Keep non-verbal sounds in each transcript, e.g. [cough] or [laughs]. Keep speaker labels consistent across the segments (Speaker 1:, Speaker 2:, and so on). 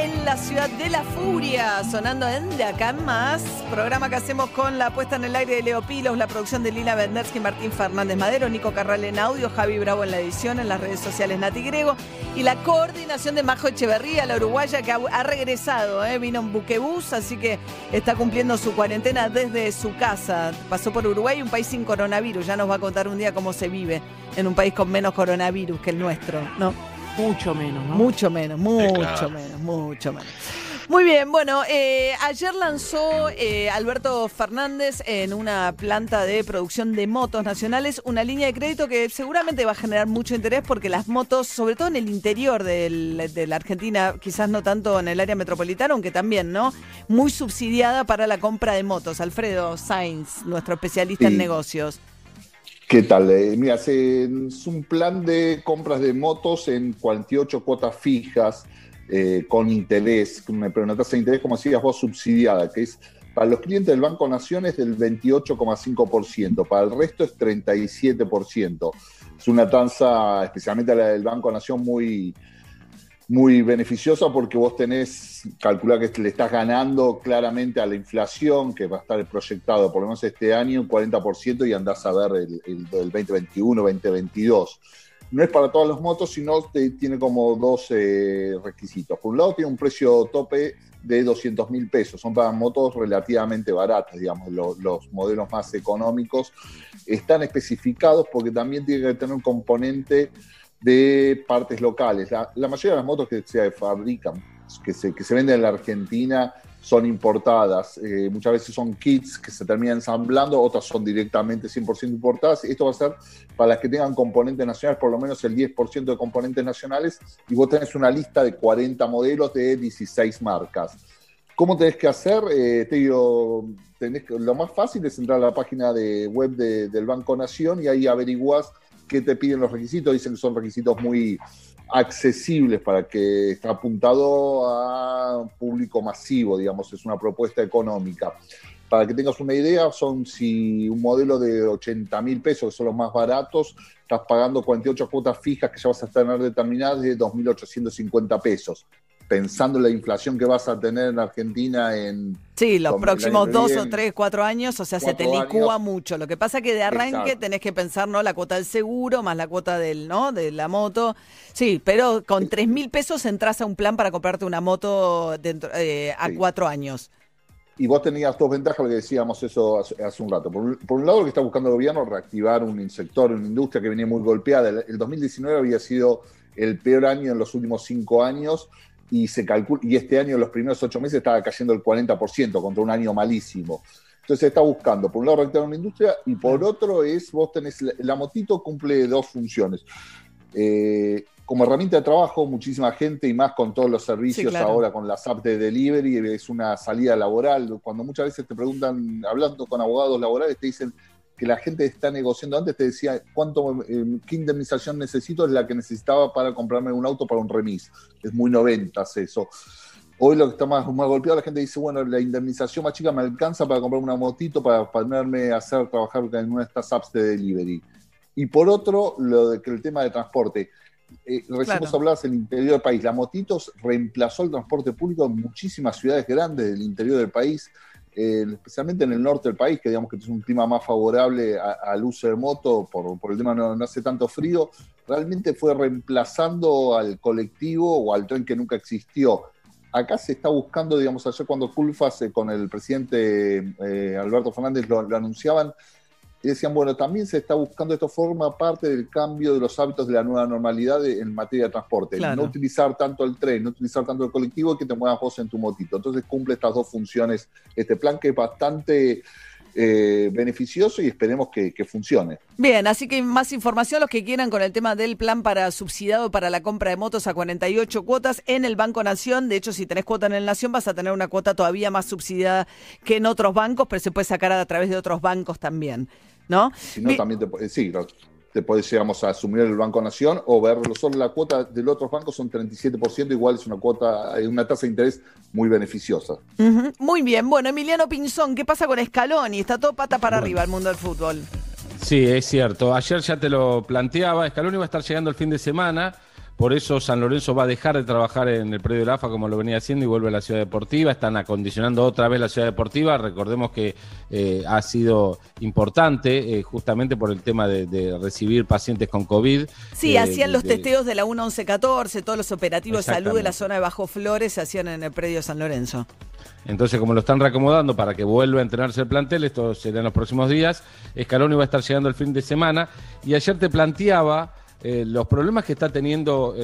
Speaker 1: en la ciudad de la furia, sonando en De Acá en Más. Programa que hacemos con la puesta en el aire de Leo Pilos, la producción de Lila Vendersky, Martín Fernández Madero, Nico Carral en audio, Javi Bravo en la edición, en las redes sociales Nati Grego y la coordinación de Majo Echeverría, la uruguaya que ha, ha regresado, ¿eh? vino en buquebús, así que está cumpliendo su cuarentena desde su casa. Pasó por Uruguay, un país sin coronavirus. Ya nos va a contar un día cómo se vive en un país con menos coronavirus que el nuestro, ¿no?
Speaker 2: Mucho menos, ¿no?
Speaker 1: Mucho menos, mucho
Speaker 3: claro.
Speaker 1: menos, mucho menos. Muy bien, bueno, eh, ayer lanzó eh, Alberto Fernández en una planta de producción de motos nacionales una línea de crédito que seguramente va a generar mucho interés porque las motos, sobre todo en el interior del- de la Argentina, quizás no tanto en el área metropolitana, aunque también, ¿no? Muy subsidiada para la compra de motos. Alfredo Sainz, nuestro especialista en negocios.
Speaker 3: ¿Qué tal? Eh, mira, es un plan de compras de motos en 48 cuotas fijas eh, con interés, pero una tasa de interés, como decías vos, subsidiada, que es para los clientes del Banco Nación es del 28,5%, para el resto es 37%. Es una tasa, especialmente la del Banco Nación, muy, muy beneficiosa porque vos tenés, calcular que le estás ganando claramente a la inflación, que va a estar proyectado por lo menos este año un 40% y andás a ver el, el, el 2021, 2022. No es para todas las motos, sino te- tiene como dos eh, requisitos. Por un lado, tiene un precio tope de 200 mil pesos. Son para motos relativamente baratas, digamos, lo- los modelos más económicos. Están especificados porque también tiene que tener un componente de partes locales. La, mayoría de las motos que se fabrican, que se, que se venden en la Argentina, son importadas. Eh, muchas veces son kits que se terminan ensamblando, otras son directamente 100% importadas. Esto va a ser para las que tengan componentes nacionales, por lo menos el 10% de componentes nacionales, y vos tenés una lista de 40 modelos de 16 marcas. ¿Cómo tenés que hacer? Eh, te digo, tenés lo más fácil es entrar a la página de web de- del Banco Nación y ahí averiguás qué te piden los requisitos. Dicen que son requisitos muy accesibles para que está apuntado a público masivo, digamos, es una propuesta económica. Para que tengas una idea, son si un modelo de 80 mil pesos, que son los más baratos, estás pagando 48 cuotas fijas que ya vas a tener determinadas de 2.850 pesos. Pensando en la inflación que vas a tener en Argentina en
Speaker 1: Sí, los próximos dos o tres, cuatro años, o sea, se te licúa
Speaker 3: años.
Speaker 1: mucho. Lo que pasa es que de arranque
Speaker 3: Exacto.
Speaker 1: tenés que pensar, ¿no? La cuota del seguro, más la cuota del, ¿no? De la moto. Sí, pero con tres mil pesos entras a un plan para comprarte una moto dentro, eh, a
Speaker 3: Sí.
Speaker 1: cuatro años.
Speaker 3: Y vos tenías dos ventajas, lo que decíamos eso hace, hace un rato. Por, un- por un lado, lo que está buscando el gobierno, reactivar un sector, una industria que venía muy golpeada. El, el 2019 había sido el peor año en los últimos cinco años y se calcula, y este año, en los primeros ocho meses, estaba cayendo el 40% contra un año malísimo. Entonces está buscando, por un lado, reactivar una industria y por otro es, vos tenés, la, motito cumple dos funciones. Eh, como herramienta de trabajo, muchísima gente y más con todos los servicios
Speaker 1: claro.
Speaker 3: ahora con las apps de delivery, es una salida laboral. Cuando muchas veces te preguntan, hablando con abogados laborales, te dicen que la gente está negociando. Antes te decía, ¿cuánto, eh, ¿qué indemnización necesito? Es la que necesitaba para comprarme un auto para un remis. Es muy noventas eso. Hoy lo que está más, más golpeado, la gente dice, bueno, la indemnización más chica me alcanza para comprar una motito, para ponerme a hacer, trabajar en una de estas apps de delivery. Y por otro, lo de que el tema de transporte. Eh, recién
Speaker 1: Claro.
Speaker 3: vos hablabas en el interior del país. La motitos reemplazó el transporte público en muchísimas ciudades grandes del interior del país, especialmente en el norte del país, que digamos que es un clima más favorable al uso de moto por, por el tema no, hace tanto frío. Realmente fue reemplazando al colectivo o al tren que nunca existió. Acá se está buscando, digamos, ayer cuando Culfas eh, con el presidente eh, Alberto Fernández lo anunciaban, y decían, bueno, también se está buscando, esto forma parte del cambio de los hábitos de la nueva normalidad de- en materia de transporte.
Speaker 1: Claro.
Speaker 3: No utilizar tanto el tren, no utilizar tanto el colectivo y que te muevas vos en tu motito. Entonces cumple estas dos funciones este plan que es bastante eh, beneficioso y esperemos que, que funcione.
Speaker 1: Bien, así que más información los que quieran con el tema del plan para subsidiado para la compra de motos a 48 cuotas en el Banco Nación. De hecho, si tenés cuota en el Nación vas a tener una cuota todavía más subsidiada que en otros bancos, pero se puede sacar a través de otros bancos también, ¿no?
Speaker 3: Si no,
Speaker 1: Bien.
Speaker 3: también te, pu- sí, te podés, digamos, asumir el Banco Nación o verlo solo la cuota del otros bancos son 37%, igual es una cuota, eh, una tasa de interés muy beneficiosa.
Speaker 1: Muy bien, bueno, Emiliano Pinzón, ¿qué pasa con Scaloni? Está todo pata para arriba el mundo del fútbol.
Speaker 4: Sí, es cierto. Ayer ya te lo planteaba. Scaloni va a estar llegando el fin de semana
Speaker 2: por eso San Lorenzo va a dejar de trabajar en el predio de la AFA como lo venía haciendo y vuelve a la ciudad deportiva. Están acondicionando otra vez la ciudad deportiva. Recordemos que eh, ha sido importante eh, justamente por el tema de, recibir pacientes con COVID.
Speaker 1: Sí, hacían los testeos de la 1114, todos los operativos de salud de la zona de Bajo Flores se hacían en el predio de San Lorenzo.
Speaker 2: Entonces, como lo están reacomodando para que vuelva a entrenarse el plantel, esto será en los próximos días, Escaloni va a estar llegando el fin de semana. Y ayer te planteaba eh, los problemas que está teniendo,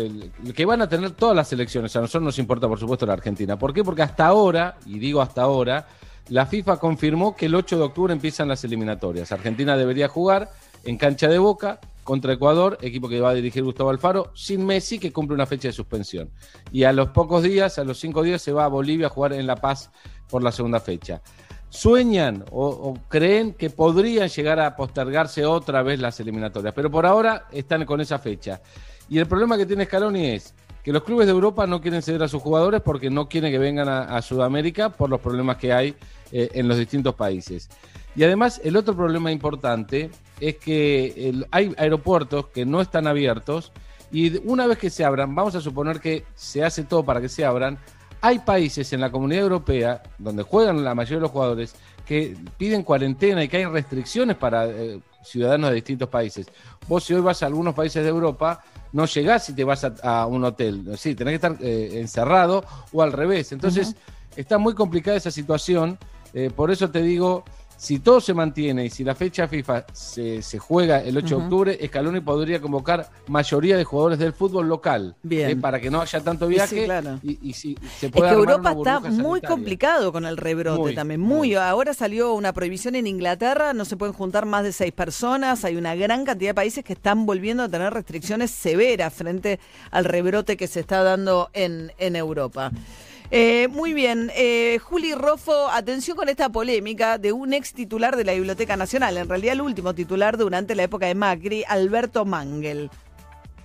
Speaker 2: que van a tener todas las elecciones. A nosotros nos importa, por supuesto, la Argentina. ¿Por qué? Porque hasta ahora, y digo hasta ahora, la FIFA confirmó que el 8 de octubre empiezan las eliminatorias. Argentina debería jugar en cancha de boca contra Ecuador, equipo que va a dirigir Gustavo Alfaro, sin Messi, que cumple una fecha de suspensión. Y a los pocos días, a los cinco días, se va a Bolivia a jugar en La Paz por la segunda fecha sueñan o, creen que podrían llegar a postergarse otra vez las eliminatorias, pero por ahora están con esa fecha. Y el problema que tiene Scaloni es que los clubes de Europa no quieren ceder a sus jugadores porque no quieren que vengan a, Sudamérica por los problemas que hay eh, en los distintos países. Y además, el otro problema importante es que hay aeropuertos que no están abiertos y una vez que se abran, vamos a suponer que se hace todo para que se abran, hay países en la comunidad europea donde juegan la mayoría de los jugadores que piden cuarentena y que hay restricciones para eh, ciudadanos de distintos países. Vos si hoy vas a algunos países de Europa, no llegás y te vas a, un hotel. Sí, tenés que estar eh, encerrado o al revés. Entonces, está muy complicada esa situación. Eh, por eso te digo, si todo se mantiene y si la fecha FIFA se, juega el 8 de octubre, Scaloni podría convocar mayoría de jugadores del fútbol local. ¿eh? Bien. para que no haya tanto viaje. y, si se pueda
Speaker 1: es que Europa está muy complicado con el rebrote también. Muy, Ahora salió una prohibición en Inglaterra, no se pueden juntar más de seis personas. Hay una gran cantidad de países que están volviendo a tener restricciones severas frente al rebrote que se está dando en, en Europa. Eh, muy bien, eh, Juli Roffo, atención con esta polémica de un ex titular de la Biblioteca Nacional, en realidad el último titular durante la época de Macri, Alberto Mangel.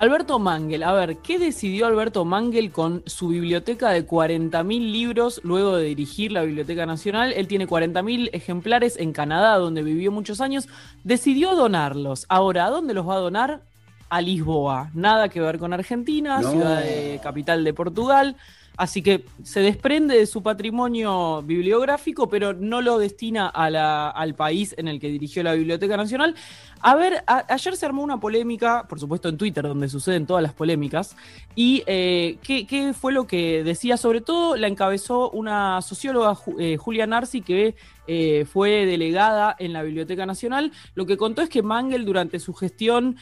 Speaker 4: Alberto Mangel, a ver, ¿qué decidió Alberto Mangel con su biblioteca de 40.000 libros luego de dirigir la Biblioteca Nacional? Él tiene 40.000 ejemplares en Canadá, donde vivió muchos años. Decidió donarlos. Ahora, ¿a dónde los va a donar? A Lisboa. Nada que ver con Argentina, ciudad de, capital de Portugal. Así que se desprende de su patrimonio bibliográfico, pero no lo destina al país en el que dirigió la Biblioteca Nacional. A ver, ayer se armó una polémica, por supuesto en Twitter, donde suceden todas las polémicas. ¿Y eh, ¿qué, fue lo que decía? Sobre todo la encabezó una socióloga, eh, Julia Narci, que eh, fue delegada en la Biblioteca Nacional. Lo que contó es que Mangel durante su gestión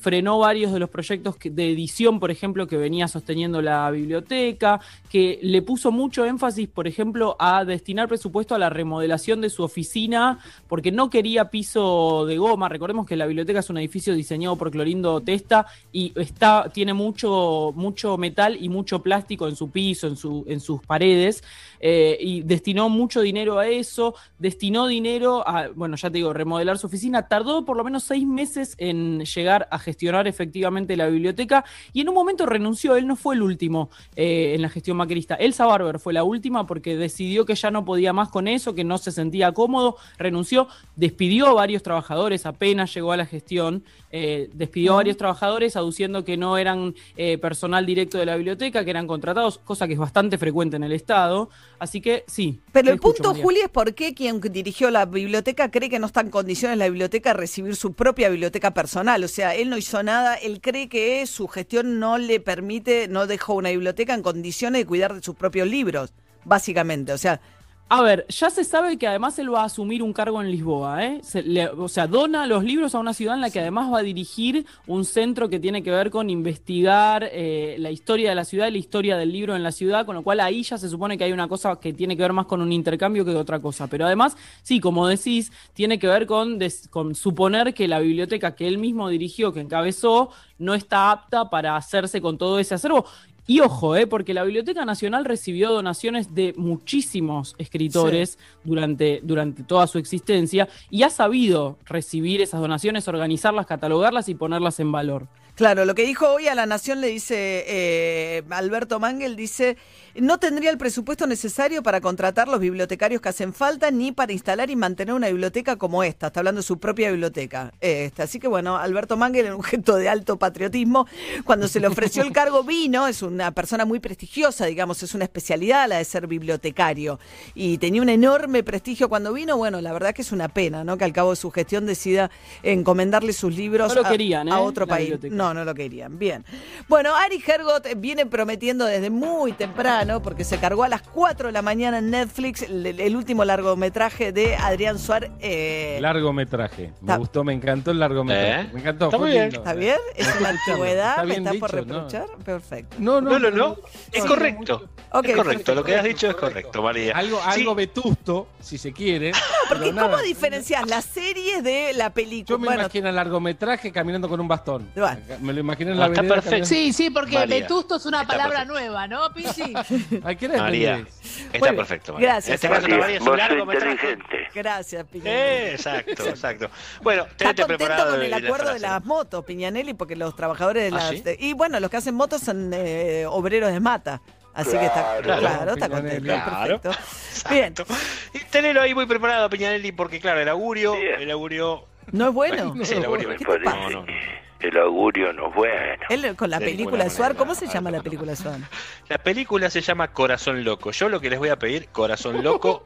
Speaker 4: frenó varios de los proyectos de edición, por ejemplo, que venía sosteniendo la biblioteca, que le puso mucho énfasis, por ejemplo, a destinar presupuesto a la remodelación de su oficina, porque no quería piso de goma. Recordemos que la biblioteca es un edificio diseñado por Clorindo Testa y está, tiene mucho, mucho metal y mucho plástico en su piso, en, su, en sus paredes, eh, y destinó mucho dinero a eso, destinó dinero a, bueno, ya te digo, remodelar su oficina, tardó por lo menos seis meses en llegar a gestionar efectivamente la biblioteca y en un momento renunció, él no fue el último eh, en la gestión macrista, Elsa Barber fue la última porque decidió que ya no podía más con eso, que no se sentía cómodo, renunció, despidió a varios trabajadores apenas llegó a la gestión, eh, despidió a varios trabajadores aduciendo que no eran eh, personal directo de la biblioteca, que eran contratados, cosa que es bastante frecuente en el Estado. Así que sí.
Speaker 1: Pero el punto, Juli, es por qué quien dirigió la biblioteca cree que no está en condiciones la biblioteca de recibir su propia biblioteca personal. O sea, él no hizo nada, él cree que su gestión no le permite, no dejó una biblioteca en condiciones de cuidar de sus propios libros, básicamente. O sea,
Speaker 4: a ver, ya se sabe que además él va a asumir un cargo en Lisboa, ¿eh? o sea, dona los libros a una ciudad en la que además va a dirigir un centro que tiene que ver con investigar eh, la historia de la ciudad y la historia del libro en la ciudad, con lo cual ahí ya se supone que hay una cosa que tiene que ver más con un intercambio que otra cosa. Pero además, sí, como decís, tiene que ver con, con suponer que la biblioteca que él mismo dirigió, que encabezó, no está apta para hacerse con todo ese acervo. Y ojo, eh, porque la Biblioteca Nacional recibió donaciones de muchísimos escritores durante, durante toda su existencia y ha sabido recibir esas donaciones, organizarlas, catalogarlas y ponerlas en valor.
Speaker 1: Claro, lo que dijo hoy a la Nación le dice eh, Alberto Mangel, dice, no tendría el presupuesto necesario para contratar los bibliotecarios que hacen falta ni para instalar y mantener una biblioteca como esta. Está hablando de su propia biblioteca. Este, así que bueno, Alberto Mangel, un gesto de alto patriotismo, cuando se le ofreció el cargo vino, es una persona muy prestigiosa, digamos, es una especialidad la de ser bibliotecario. Y tenía un enorme prestigio cuando vino. Bueno, la verdad que es una pena, ¿no? Que al cabo de su gestión decida encomendarle sus libros
Speaker 4: No lo
Speaker 1: a-
Speaker 4: querían,
Speaker 1: a,
Speaker 4: ¿eh?
Speaker 1: otro país. No, no lo querían. Bien. Bueno, Ari Hergot viene prometiendo desde muy temprano, porque se cargó a las 4 de la mañana en Netflix el, el último largometraje de Adrián Suárez. eh,
Speaker 2: Largometraje. Me
Speaker 1: Está-
Speaker 2: gustó, me encantó el largometraje.
Speaker 5: ¿Eh?
Speaker 2: Me encantó.
Speaker 5: Está muy bien.
Speaker 2: lindo.
Speaker 1: ¿Está bien? ¿Es una antigüedad?
Speaker 2: Está
Speaker 1: ¿Me estás por reprochar? Perfecto.
Speaker 2: No, no,
Speaker 5: No, no, no. Es correcto. Es correcto. Lo que has dicho es
Speaker 2: correcto.
Speaker 5: correcto, María.
Speaker 2: Algo,
Speaker 5: Sí,
Speaker 2: algo vetusto, si se quiere. [laughs]
Speaker 1: Porque
Speaker 2: nada.
Speaker 1: ¿cómo diferencias las series de la película?
Speaker 2: Yo me
Speaker 1: Bueno,
Speaker 2: imagino el largometraje caminando con un bastón.
Speaker 1: Bueno.
Speaker 2: Me lo imagino en
Speaker 5: Ah,
Speaker 2: la
Speaker 5: está
Speaker 2: vereda
Speaker 5: perfecto.
Speaker 6: Sí, sí, porque
Speaker 5: María,
Speaker 6: vetusto es una
Speaker 5: está
Speaker 6: palabra
Speaker 5: perfecto.
Speaker 6: nueva, ¿no, Pichi? [laughs]
Speaker 2: ¿A qué
Speaker 5: María,
Speaker 2: entendés?
Speaker 5: está
Speaker 1: bien.
Speaker 5: perfecto. María.
Speaker 1: Gracias,
Speaker 5: En este caso,
Speaker 1: María.
Speaker 5: Es un largometraje.
Speaker 7: inteligente.
Speaker 1: Gracias, Piñanelli.
Speaker 5: Eh, exacto, exacto. Bueno,
Speaker 1: Está
Speaker 5: tenete
Speaker 1: contento
Speaker 5: preparado
Speaker 1: con el
Speaker 5: la
Speaker 1: acuerdo de
Speaker 5: frase.
Speaker 1: las motos, Piñanelli, porque los trabajadores de
Speaker 5: ¿Ah,
Speaker 1: las...
Speaker 5: sí?
Speaker 1: de- y bueno, los que hacen motos son eh, obreros de mata. Así que está
Speaker 7: Claro.
Speaker 1: claro, está contento.
Speaker 5: Claro.
Speaker 1: Perfecto. Bien.
Speaker 5: Y tenelo ahí muy preparado, Piñanelli, porque claro, el augurio,
Speaker 7: Bien.
Speaker 5: el augurio.
Speaker 1: ¿No es bueno?
Speaker 5: Sí, el augurio. No, no.
Speaker 7: El augurio no es bueno.
Speaker 1: Él con la película Suar. ¿cómo se llama la película Suar?
Speaker 5: La película se llama Corazón Loco. Yo lo que les voy a pedir, Corazón Loco,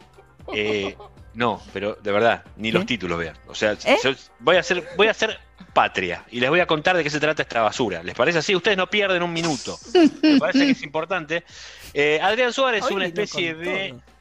Speaker 5: eh, no, pero de verdad, ni los
Speaker 1: ¿Qué?
Speaker 5: títulos vean. O sea,
Speaker 1: ¿Eh?
Speaker 5: yo voy a hacer, voy a hacer patria y les voy a contar de qué se trata esta basura. ¿Les parece así? Ustedes no pierden un minuto. Me parece que es importante. Eh, Adrián Suárez es una especie de.
Speaker 1: todo.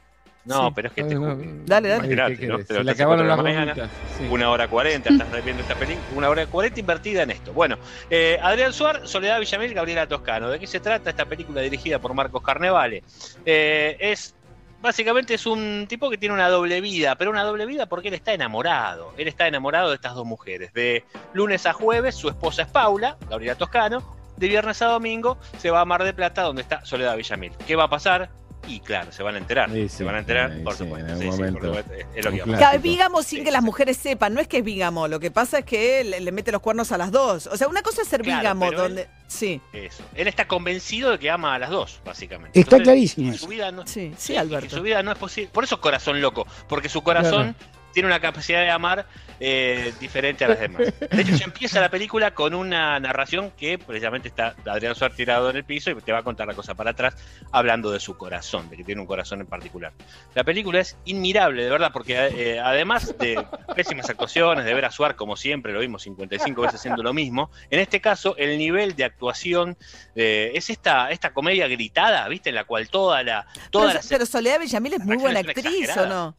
Speaker 5: No,
Speaker 1: Sí.
Speaker 5: pero es que
Speaker 2: Ay,
Speaker 5: te
Speaker 2: no,
Speaker 1: Dale, dale.
Speaker 5: Imagínate,
Speaker 2: ¿Qué
Speaker 5: ¿no?
Speaker 2: querés?
Speaker 5: Pero
Speaker 2: Se le
Speaker 5: te
Speaker 2: acabaron las
Speaker 5: mañana.
Speaker 2: Sí.
Speaker 5: Una hora cuarenta, estás viendo esta película, una hora cuarenta invertida en esto. Bueno, eh, Adrián Suar, Soledad Villamil, Gabriela Toscano. ¿De qué se trata esta película dirigida por Marcos Carnevale? Eh, es básicamente es un tipo que tiene una doble vida, pero una doble vida porque él está enamorado. Él está enamorado de estas dos mujeres. De lunes a jueves, su esposa es Paula, Gabriela Toscano. De viernes a domingo se va a Mar de Plata, donde está Soledad Villamil. ¿Qué va a pasar? Y claro, se van a enterar.
Speaker 2: Sí,
Speaker 5: se
Speaker 2: sí,
Speaker 5: van a enterar,
Speaker 2: sí,
Speaker 5: por
Speaker 2: sí,
Speaker 5: supuesto.
Speaker 2: en algún
Speaker 5: Sí, sí, por
Speaker 2: momento.
Speaker 5: supuesto, es- lo que.
Speaker 1: Claro, sin
Speaker 5: Sí,
Speaker 1: que las mujeres sepan, no es que es bígamo, lo que pasa es que él le mete los cuernos a las dos. O sea, una cosa es ser
Speaker 5: Claro,
Speaker 1: bígamo,
Speaker 5: pero él-
Speaker 1: donde... Sí,
Speaker 5: Eso. Él está convencido de que ama a las dos, básicamente.
Speaker 8: Está
Speaker 5: Entonces,
Speaker 8: clarísimo.
Speaker 5: Su vida no,
Speaker 1: sí, sí, Alberto.
Speaker 5: su vida no es posible. Por eso corazón loco, porque su corazón tiene una capacidad de amar eh, diferente a las demás. De hecho, se empieza la película con una narración que precisamente está Adrián Suárez tirado en el piso y te va a contar la cosa para atrás, hablando de su corazón, de que tiene un corazón en particular. La película es inmirable, de verdad, porque eh, además de pésimas actuaciones, de ver a Suárez como siempre, lo vimos 55 veces haciendo lo mismo, en este caso el nivel de actuación eh, es esta, esta comedia gritada, ¿viste? En la cual toda la... Toda
Speaker 1: Pero,
Speaker 5: la
Speaker 1: pero Soledad Villamil es muy buena actriz, ¿o no?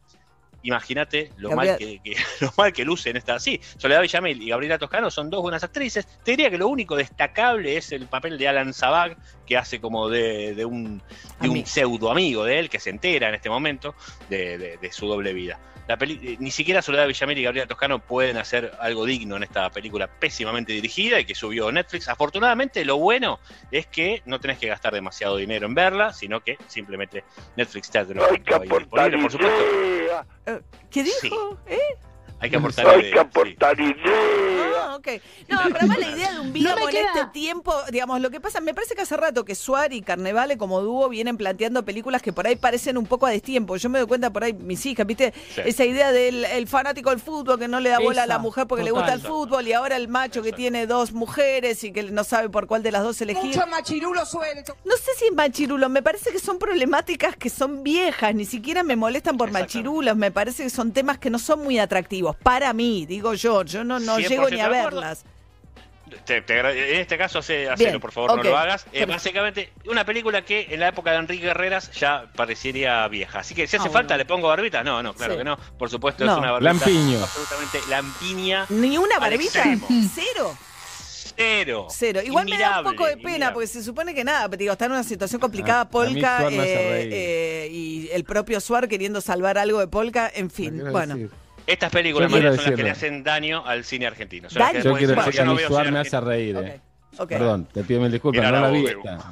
Speaker 5: Imagínate lo
Speaker 1: Gabriel-
Speaker 5: mal que, que- [laughs] lo mal que luce en esta. Sí, Soledad Villamil y Gabriela Toscano son dos buenas actrices. Te diría que lo único destacable es el papel de Alan Zabag, que hace como de, de un, de un pseudo amigo de él, que se entera en este momento de, de- de su doble vida. La peli- eh, ni siquiera Soledad Villamil y Gabriela Toscano pueden hacer algo digno en esta película pésimamente dirigida y que subió Netflix. Afortunadamente, lo bueno es que no tenés que gastar demasiado dinero en verla, sino que simplemente Netflix te lo
Speaker 7: Hay que
Speaker 5: ahí
Speaker 7: aportar
Speaker 5: disponible, por supuesto.
Speaker 7: idea.
Speaker 1: ¿Qué dijo?
Speaker 5: Sí.
Speaker 1: ¿Eh?
Speaker 5: Hay que aportar
Speaker 7: Hay
Speaker 5: ideas,
Speaker 7: que
Speaker 5: sí.
Speaker 7: aportar idea.
Speaker 1: Ah, ok. No, pero además la idea de un bígamo
Speaker 6: me
Speaker 1: en
Speaker 6: queda-
Speaker 1: este tiempo, digamos, lo que pasa, me parece que hace rato que Suar y Carnevale como dúo vienen planteando películas que por ahí parecen un poco a destiempo. Yo me doy cuenta por ahí, mis hijas, ¿viste?
Speaker 5: Sí.
Speaker 1: Esa idea del el fanático del fútbol que no le da bola a la mujer porque le gusta el fútbol y ahora el macho que tiene dos mujeres y que no sabe por cuál de las dos elegir.
Speaker 6: Mucho machirulo suelto.
Speaker 1: No sé si es machirulo, me parece que son problemáticas que son viejas, ni siquiera me molestan por machirulos, me parece que son temas que no son muy atractivos, para mí, digo yo, yo no, no
Speaker 5: 100%
Speaker 1: llego ni a verlas.
Speaker 5: Te- te agra- en este caso, hace, hacelo,
Speaker 1: Bien,
Speaker 5: por favor, no lo hagas. Eh, básicamente, una película que en la época de Enrique Guerreras ya parecería vieja. Así que si hace
Speaker 4: Ah,
Speaker 5: falta,
Speaker 4: bueno.
Speaker 5: le pongo barbita. No, no, claro
Speaker 1: Sí.
Speaker 5: que no. Por supuesto,
Speaker 1: No.
Speaker 5: es una barbita
Speaker 2: Lampiño.
Speaker 5: absolutamente lampiña.
Speaker 1: Ni una barbita, cero.
Speaker 5: Cero.
Speaker 1: Cero. Igual me da un poco de pena,
Speaker 5: inmirable.
Speaker 1: porque se supone que nada, digo, está en una situación complicada
Speaker 2: Ah,
Speaker 1: Polka
Speaker 2: hace
Speaker 1: eh, eh, y el propio Suar queriendo salvar algo de Polka, en
Speaker 2: ¿Qué
Speaker 1: fin, bueno.
Speaker 2: decir?
Speaker 5: Estas películas María, son las que le hacen daño al cine argentino. Que
Speaker 2: Yo quiero decir que
Speaker 5: "Yo no
Speaker 2: Suar me hace
Speaker 5: argentino".
Speaker 2: reír. Eh.
Speaker 9: Ok.
Speaker 2: Perdón, te pido mil disculpas,
Speaker 5: Era
Speaker 2: no la vi.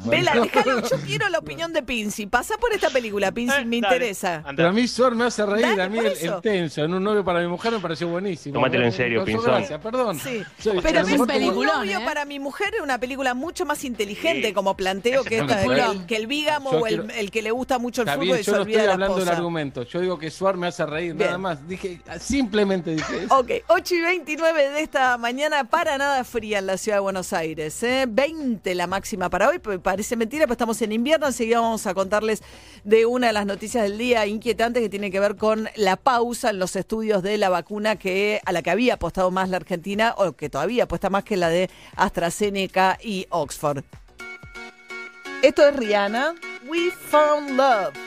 Speaker 9: Vela, déjalo, yo quiero la opinión de Pinci. Pasa por esta película, Pinci,
Speaker 5: Eh,
Speaker 9: me
Speaker 5: dale,
Speaker 9: interesa.
Speaker 5: anda.
Speaker 2: Pero a mí Suar me hace reír,
Speaker 9: Dale,
Speaker 2: a mí el, el tenso en un novio para mi mujer me pareció buenísimo.
Speaker 8: Tómatelo en serio, Pinzón.
Speaker 2: gracia, perdón.
Speaker 9: Sí.
Speaker 2: Soy-
Speaker 9: Pero
Speaker 2: mejor
Speaker 9: un novio
Speaker 10: ¿eh?
Speaker 9: para mi mujer es una película mucho más inteligente
Speaker 5: Sí.
Speaker 9: como planteo que, esta, el, que el bígamo
Speaker 2: Yo
Speaker 9: o el,
Speaker 2: quiero-
Speaker 9: el que le gusta mucho el
Speaker 2: Está
Speaker 9: fútbol
Speaker 2: bien,
Speaker 9: y se
Speaker 2: yo no estoy
Speaker 9: de la
Speaker 2: hablando del argumento. Yo digo que Suar me hace reír,
Speaker 9: Bien.
Speaker 2: nada más. Dije, simplemente dije eso.
Speaker 9: Ok, 8 y 29 de esta mañana, para nada fría en la ciudad de Buenos Aires. ¿Eh? 20 la máxima para hoy, pues parece mentira, pero estamos en invierno. Enseguida vamos a contarles de una de las noticias del día inquietantes que tiene que ver con la pausa en los estudios de la vacuna que a la que había apostado más la Argentina, o que todavía apuesta más que la de AstraZeneca y Oxford. Esto es Rihanna. We found love.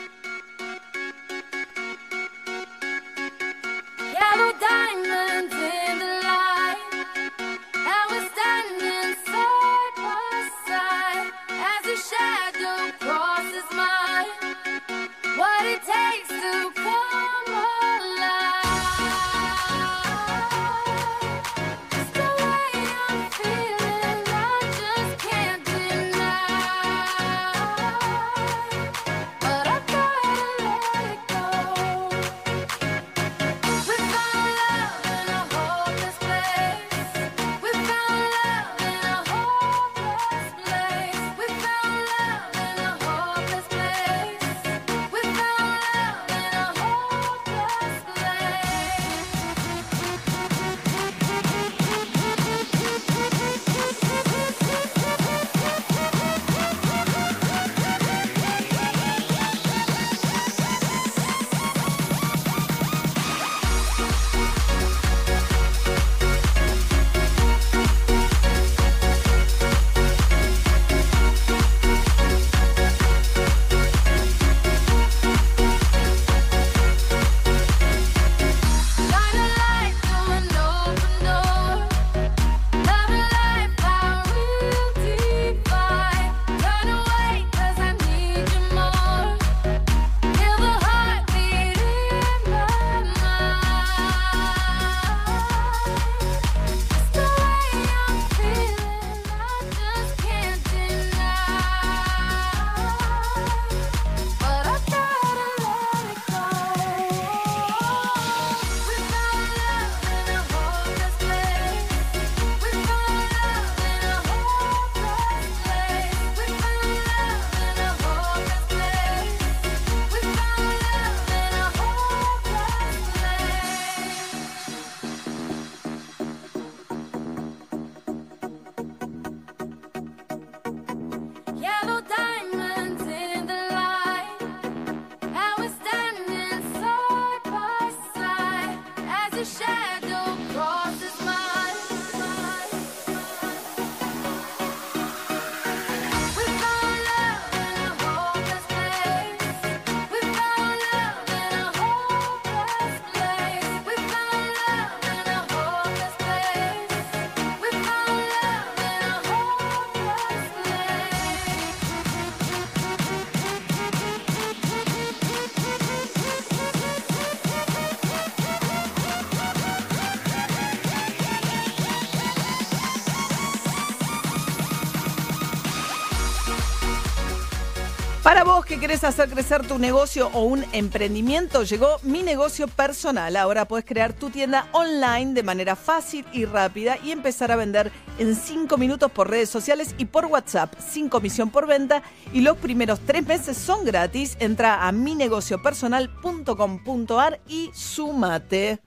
Speaker 9: Para vos que querés hacer crecer tu negocio o un emprendimiento, llegó mi negocio personal. Ahora puedes crear tu tienda online de manera fácil y rápida y empezar a vender en 5 minutos por redes sociales y por WhatsApp, sin comisión por venta. Y los primeros tres meses son gratis. Entra a minegociopersonal.com.ar y sumate.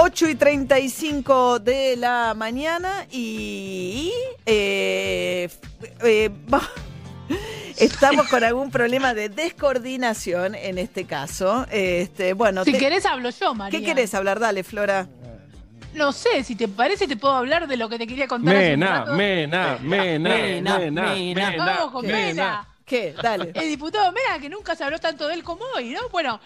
Speaker 9: 8 y 35 de la mañana y eh, eh, [laughs] estamos con algún problema de descoordinación en este caso. Este, bueno,
Speaker 10: Si
Speaker 9: te-
Speaker 10: querés hablo yo, María.
Speaker 9: ¿qué querés hablar? Dale, Flora.
Speaker 10: No sé, si te parece te puedo hablar de lo que te quería contar hace un
Speaker 2: Mena,
Speaker 10: rato.
Speaker 2: mena, mena,
Speaker 4: Mena,
Speaker 2: mena,
Speaker 4: mena.
Speaker 2: mena,
Speaker 10: Vamos con
Speaker 2: mena.
Speaker 10: Mena.
Speaker 9: ¿Qué? Dale.
Speaker 10: El diputado Mena, que nunca se habló tanto de él como hoy, ¿no? Bueno,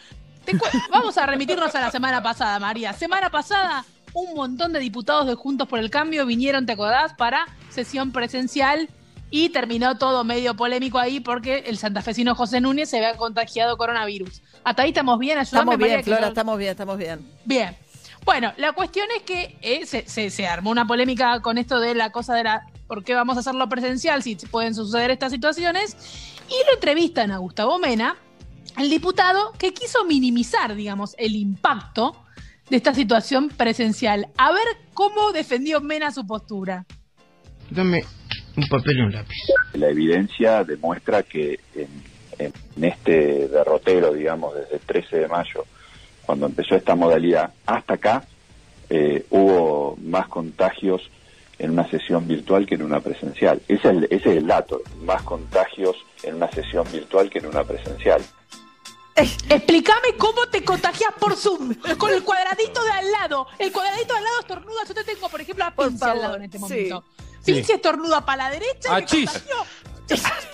Speaker 10: vamos a remitirnos a la semana pasada, María. Semana pasada, un montón de diputados de Juntos por el Cambio vinieron, ¿te acordás? Para sesión presencial y terminó todo medio polémico ahí porque el santafesino José Núñez se había contagiado coronavirus. Hasta ahí estamos bien, ayúdame,
Speaker 9: Estamos
Speaker 10: María,
Speaker 9: bien, Flora,
Speaker 10: yo-
Speaker 9: estamos bien, estamos bien.
Speaker 10: Bien. Bueno, la cuestión es que eh, se, se- se armó una polémica con esto de la cosa de la por qué vamos a hacerlo presencial si pueden suceder estas situaciones. Y lo entrevistan a Gustavo Mena, el diputado que quiso minimizar, digamos, el impacto de esta situación presencial. A ver cómo defendió Mena su postura.
Speaker 8: Dame un papel y un lápiz.
Speaker 11: La evidencia demuestra que en, en este derrotero, digamos, desde el 13 de mayo, cuando empezó esta modalidad, hasta acá, eh, hubo más contagios en una sesión virtual que en una presencial. Ese es, el, ese es el dato, más contagios en una sesión virtual que en una presencial.
Speaker 10: Explícame cómo te contagias por Zoom, con el cuadradito de al lado. El cuadradito de al lado estornuda. Yo te tengo, por ejemplo, a Pince al lado en este momento.
Speaker 2: Sí.
Speaker 10: Pince estornuda para la derecha y me
Speaker 2: Achis.
Speaker 10: contagió. [laughs]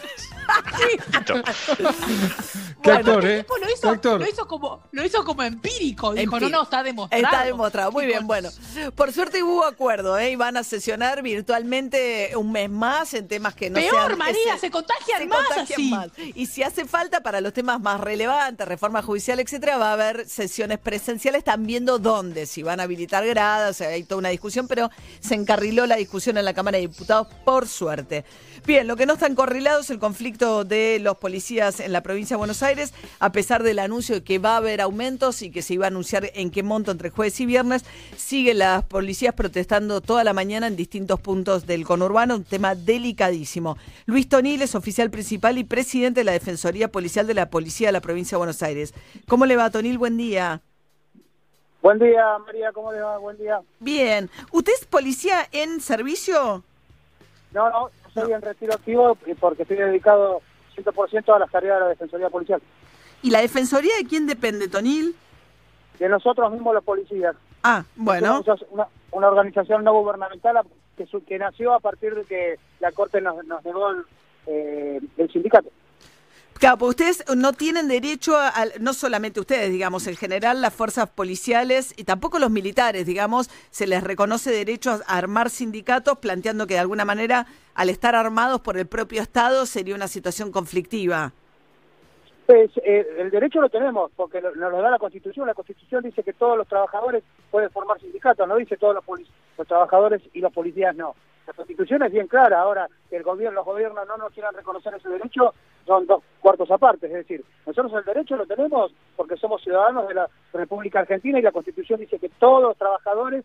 Speaker 2: Qué
Speaker 10: Bueno,
Speaker 2: actor, ¿eh?
Speaker 10: lo
Speaker 2: Qué
Speaker 10: hizo,
Speaker 2: actor.
Speaker 10: lo hizo como, lo hizo como empírico. Dijo, no, no, está demostrado.
Speaker 1: Está demostrado, muy bien. Bueno, por suerte hubo acuerdo, ¿eh? Y van a sesionar virtualmente un mes más en temas que no
Speaker 10: Peor,
Speaker 1: sean-
Speaker 10: María,
Speaker 1: ese-
Speaker 10: se contagian
Speaker 1: se
Speaker 10: más
Speaker 1: contagian
Speaker 10: así.
Speaker 1: más. Y si hace falta para los temas más relevantes, reforma judicial, etcétera, va a haber sesiones presenciales. Están viendo dónde, si van a habilitar gradas, o sea, hay toda una discusión, pero se encarriló la discusión en la Cámara de Diputados, por suerte. Bien, lo que no está encarrilado es el conflicto de los policías en la provincia de Buenos Aires, a pesar del anuncio de que va a haber aumentos y que se iba a anunciar en qué monto entre jueves y viernes, siguen las policías protestando toda la mañana en distintos puntos del conurbano, un tema delicadísimo. Luis Tonil es oficial principal y presidente de la Defensoría Policial de la Policía de la provincia de Buenos Aires. ¿Cómo le va, Tonil? Buen día.
Speaker 12: Buen día, María, ¿cómo le va? Buen día.
Speaker 1: Bien. ¿Usted es policía en servicio?
Speaker 12: No, no, soy en retiro activo porque estoy dedicado 100% a las tareas de la Defensoría Policial.
Speaker 1: ¿Y la Defensoría de quién depende, Tonil?
Speaker 12: De nosotros mismos los policías.
Speaker 1: Ah, bueno.
Speaker 12: Una, una organización no gubernamental que, su- que nació a partir de que la Corte nos, nos negó el, eh, el sindicato.
Speaker 1: Claro, ustedes no tienen derecho a, no solamente ustedes, digamos, en general las fuerzas policiales y tampoco los militares, digamos, se les reconoce derecho a armar sindicatos planteando que de alguna manera al estar armados por el propio Estado sería una situación conflictiva.
Speaker 12: Pues, eh, el derecho lo tenemos porque nos lo da la Constitución. La Constitución dice que todos los trabajadores pueden formar sindicatos, no dice todos los, los trabajadores y los policías no. La Constitución es bien clara. Ahora, que el gobierno, los gobiernos no nos quieran reconocer ese derecho, son dos cuartos aparte. Es decir, nosotros el derecho lo tenemos porque somos ciudadanos de la República Argentina y la Constitución dice que todos los trabajadores,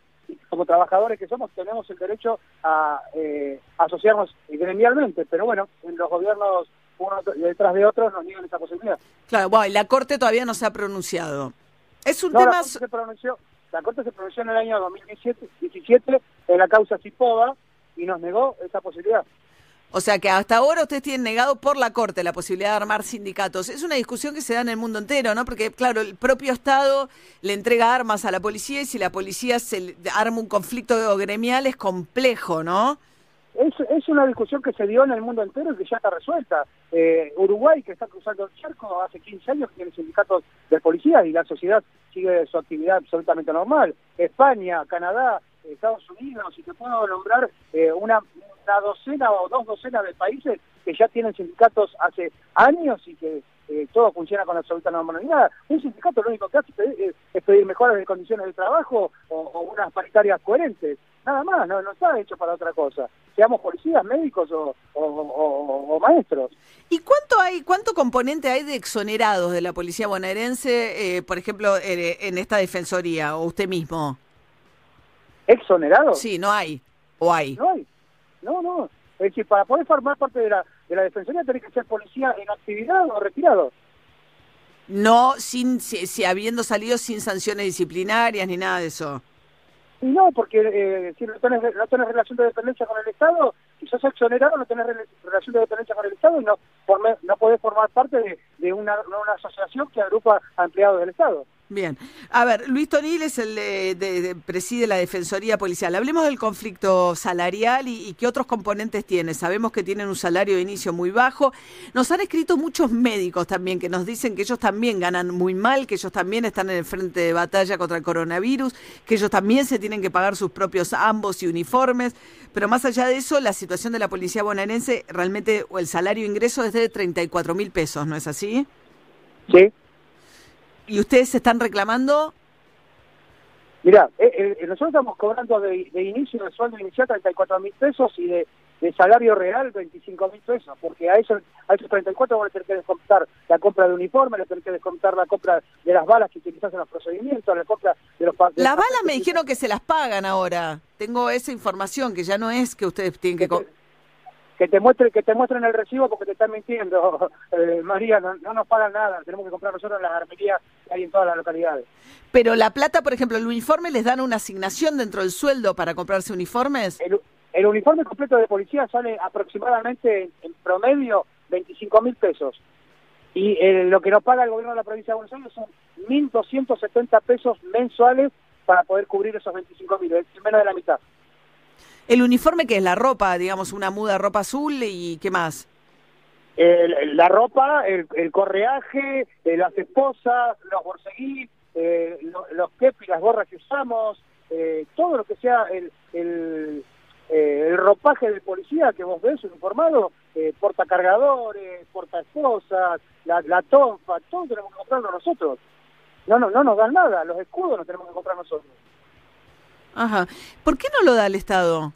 Speaker 12: como trabajadores que somos, tenemos el derecho a eh, asociarnos gremialmente. Pero bueno, en los gobiernos, uno detrás de otros, nos niegan esa posibilidad.
Speaker 1: Claro, bueno, y la Corte todavía no se ha pronunciado. Es un
Speaker 12: No, la
Speaker 1: tema...
Speaker 12: Corte se pronunció, la Corte se pronunció en el año 2017 17, en la causa Cipova y nos negó esa posibilidad.
Speaker 1: O sea que hasta ahora ustedes tienen negado por la Corte la posibilidad de armar sindicatos. Es una discusión que se da en el mundo entero, ¿no? Porque, claro, el propio Estado le entrega armas a la policía y si la policía se arma un conflicto gremial es complejo, ¿no?
Speaker 12: Es, una discusión que se dio en el mundo entero y que ya está resuelta. Eh, Uruguay, que está cruzando el charco, hace 15 años tiene sindicatos de policía y la sociedad sigue su actividad absolutamente normal. España, Canadá, Estados Unidos, y te puedo nombrar eh, una, una docena o dos docenas de países que ya tienen sindicatos hace años y que eh, todo funciona con absoluta normalidad. Un sindicato lo único que hace es pedir, es pedir mejoras de condiciones de trabajo o, unas paritarias coherentes. Nada más, no, no está hecho para otra cosa. Seamos policías, médicos o, maestros.
Speaker 1: ¿Y cuánto hay, cuánto componente hay de exonerados de la policía bonaerense, eh, por ejemplo, eh, en esta defensoría o usted mismo?
Speaker 12: ¿Exonerados?
Speaker 1: Sí, no hay. ¿O hay?
Speaker 12: No hay. No, no. Es decir, para poder formar parte de la, de la defensoría tenés que ser policía en actividad o retirado.
Speaker 1: No, sin, si, si habiendo salido sin sanciones disciplinarias ni nada de eso.
Speaker 12: Y no, porque eh, si no tenés, no tenés relación de dependencia con el Estado, si sos exonerado no tenés rela- relación de dependencia con el Estado y no, no podés formar parte de, de una, una asociación que agrupa a empleados del Estado.
Speaker 1: Bien. A ver, Luis Tonil es el de, de- preside la Defensoría Policial. Hablemos del conflicto salarial y, y qué otros componentes tiene. Sabemos que tienen un salario de inicio muy bajo. Nos han escrito muchos médicos también que nos dicen que ellos también ganan muy mal, que ellos también están en el frente de batalla contra el coronavirus, que ellos también se tienen que pagar sus propios ambos y uniformes. Pero más allá de eso, la situación de la policía bonaerense, realmente o el salario ingreso es de 34 mil pesos, ¿no es así?
Speaker 12: Sí.
Speaker 1: ¿Y ustedes están reclamando?
Speaker 12: Mirá, eh, eh, nosotros estamos cobrando de, de inicio de sueldo inicial 34 mil pesos y de, de salario real 25 mil pesos, porque a, eso, a esos 34 vamos a tener que descontar la compra de uniforme, le tenés que descontar la compra de las balas que utilizás en los procedimientos, la compra de los... de
Speaker 1: Las balas me dijeron que se las pagan ahora. Tengo esa información, que ya no es que ustedes tienen que... co-
Speaker 12: que te muestre que te muestren el recibo porque te están mintiendo. [laughs] Eh, María no, no nos pagan nada. Tenemos que comprar nosotros en las armerías que hay en todas las localidades.
Speaker 1: Pero la plata, por ejemplo, el uniforme les dan una asignación dentro del sueldo para comprarse uniformes.
Speaker 12: el, el uniforme completo de policía sale aproximadamente en, en promedio 25 mil pesos. Y eh, lo que nos paga el gobierno de la provincia de Buenos Aires son 1.270 pesos mensuales para poder cubrir esos 25 mil es menos de la mitad
Speaker 1: El uniforme que es la ropa, digamos, una muda ropa azul y qué más.
Speaker 12: El- la ropa, el, el correaje, eh, las esposas, los borseguí, eh, lo- los kepis, las gorras que usamos, eh, todo lo que sea el, el, eh, ropaje del policía que vos ves uniformado, eh, portacargadores, portaesposas, la, la tonfa, todo tenemos que comprarlo nosotros. No, no, no nos dan nada, los escudos nos tenemos que comprar nosotros.
Speaker 1: Ajá. ¿Por qué no lo da el Estado?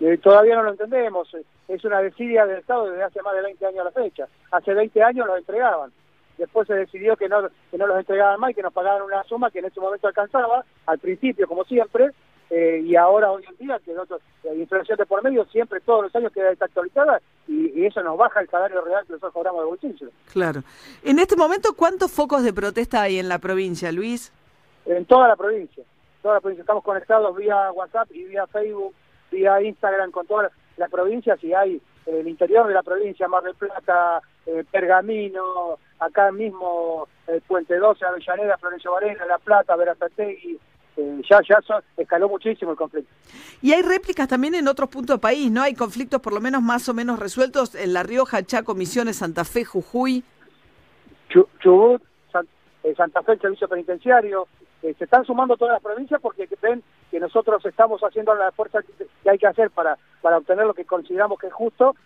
Speaker 12: Eh, todavía no lo entendemos. Es una desidia del Estado desde hace más de 20 años a la fecha. Hace 20 años los entregaban. Después se decidió que no, que no los entregaban más y que nos pagaban una suma que en ese momento alcanzaba, al principio, como siempre, eh, y ahora, hoy en día, que nosotros, la inflación de por medio siempre, todos los años queda desactualizada y, y eso nos baja el salario real que nosotros cobramos de bolsillo.
Speaker 1: Claro. En este momento, ¿cuántos focos de protesta hay en la provincia, Luis?
Speaker 12: En toda la provincia. Toda la provincia. Estamos conectados vía WhatsApp y vía Facebook, vía Instagram con todas las, las provincias y hay eh, el interior de la provincia, Mar del Plata, eh, Pergamino, acá mismo eh, Puente 12, Avellaneda, Florencio Varela, La Plata, Verazategui. Eh, ya, ya son- escaló muchísimo el conflicto.
Speaker 1: Y hay réplicas también en otros puntos del país, ¿no? Hay conflictos por lo menos más o menos resueltos en La Rioja, Chaco, Misiones, Santa Fe, Jujuy.
Speaker 12: Chu- Chubut, San- eh, Santa Fe, el servicio penitenciario, eh, se están sumando todas las provincias porque ven que nosotros estamos haciendo la fuerza que hay que hacer para, para obtener lo que consideramos que es justo,